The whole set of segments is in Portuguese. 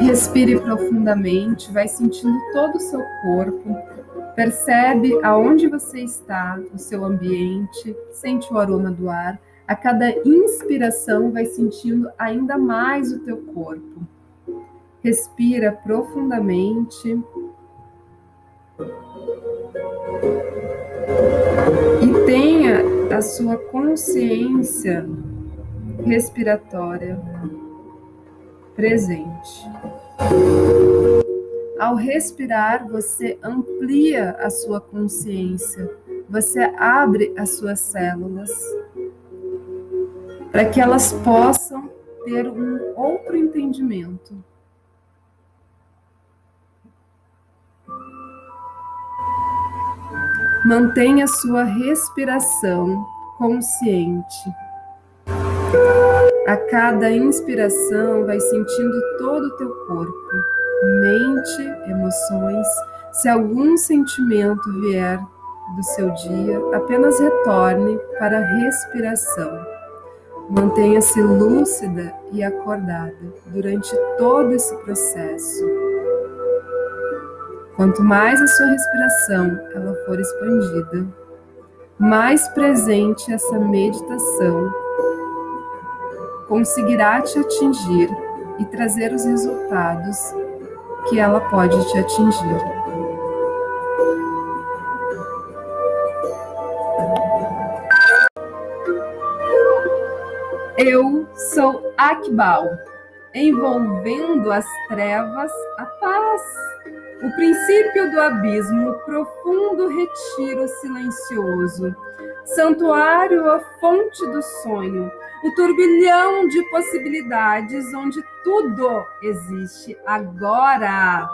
Respire profundamente, vai sentindo todo o seu corpo. Percebe aonde você está, o seu ambiente, sente o aroma do ar. A cada inspiração, vai sentindo ainda mais o teu corpo. Respira profundamente. E tenha a sua consciência respiratória presente. Ao respirar, você amplia a sua consciência, você abre as suas células para que elas possam ter um outro entendimento. Mantenha sua respiração consciente. A cada inspiração, vai sentindo todo o teu corpo, mente, emoções. Se algum sentimento vier do seu dia, apenas retorne para a respiração. Mantenha-se lúcida e acordada durante todo esse processo. Quanto mais a sua respiração ela for expandida, mais presente essa meditação conseguirá te atingir e trazer os resultados que ela pode te atingir. Eu sou Akbal, envolvendo as trevas a paz. O princípio do abismo, profundo retiro silencioso, santuário a fonte do sonho, o turbilhão de possibilidades onde tudo existe agora.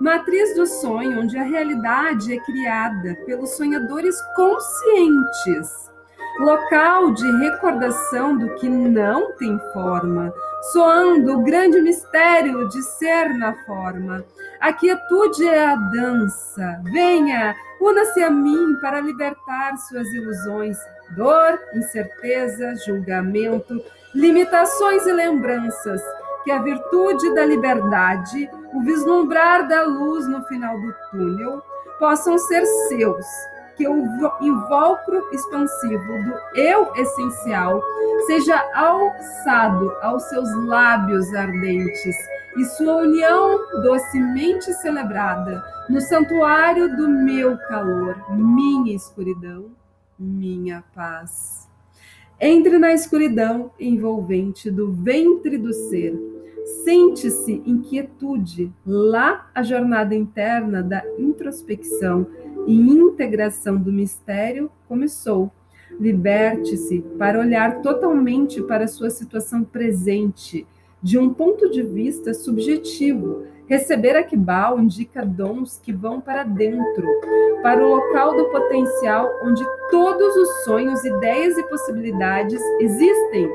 Matriz do sonho, onde a realidade é criada pelos sonhadores conscientes. Local de recordação do que não tem forma, soando o grande mistério de ser na forma. A quietude é a dança. Venha, una-se a mim para libertar suas ilusões. Dor, incerteza, julgamento, limitações e lembranças, que a virtude da liberdade, o vislumbrar da luz no final do túnel, possam ser seus, que o invólucro expansivo do eu essencial seja alçado aos seus lábios ardentes e sua união docemente celebrada no santuário do meu calor, minha escuridão minha paz. Entre na escuridão envolvente do ventre do ser. Sente-se inquietude. Lá a jornada interna da introspecção e integração do mistério começou. Liberte-se para olhar totalmente para sua situação presente, de um ponto de vista subjetivo, Receber Akbal indica dons que vão para dentro, para o local do potencial onde todos os sonhos, ideias e possibilidades existem.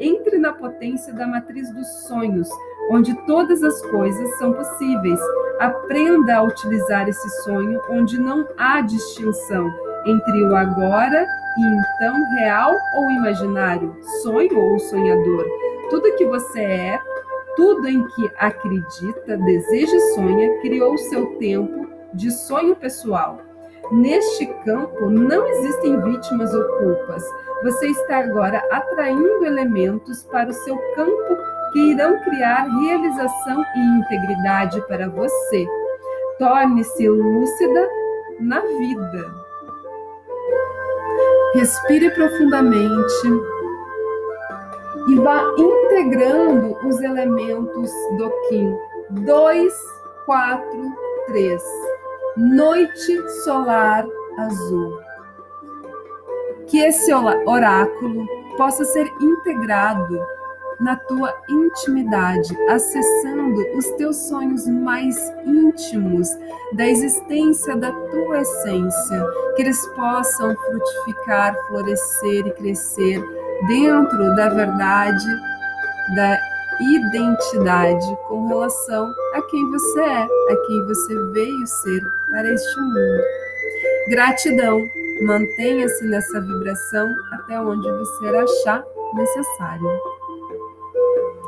Entre na potência da matriz dos sonhos, onde todas as coisas são possíveis. Aprenda a utilizar esse sonho onde não há distinção entre o agora e então real ou imaginário, sonho ou sonhador. Tudo que você é tudo em que acredita, deseja e sonha, criou seu tempo de sonho pessoal. Neste campo não existem vítimas ou culpas. Você está agora atraindo elementos para o seu campo que irão criar realização e integridade para você. Torne-se lúcida na vida. Respire profundamente e vá integrando os elementos do Kim. 2, 4, 3. Noite solar azul. Que esse oráculo possa ser integrado na tua intimidade, acessando os teus sonhos mais íntimos da existência da tua essência, que eles possam frutificar, florescer e crescer dentro da verdade, da identidade com relação a quem você é, a quem você veio ser para este mundo. Gratidão, mantenha-se nessa vibração até onde você achar necessário.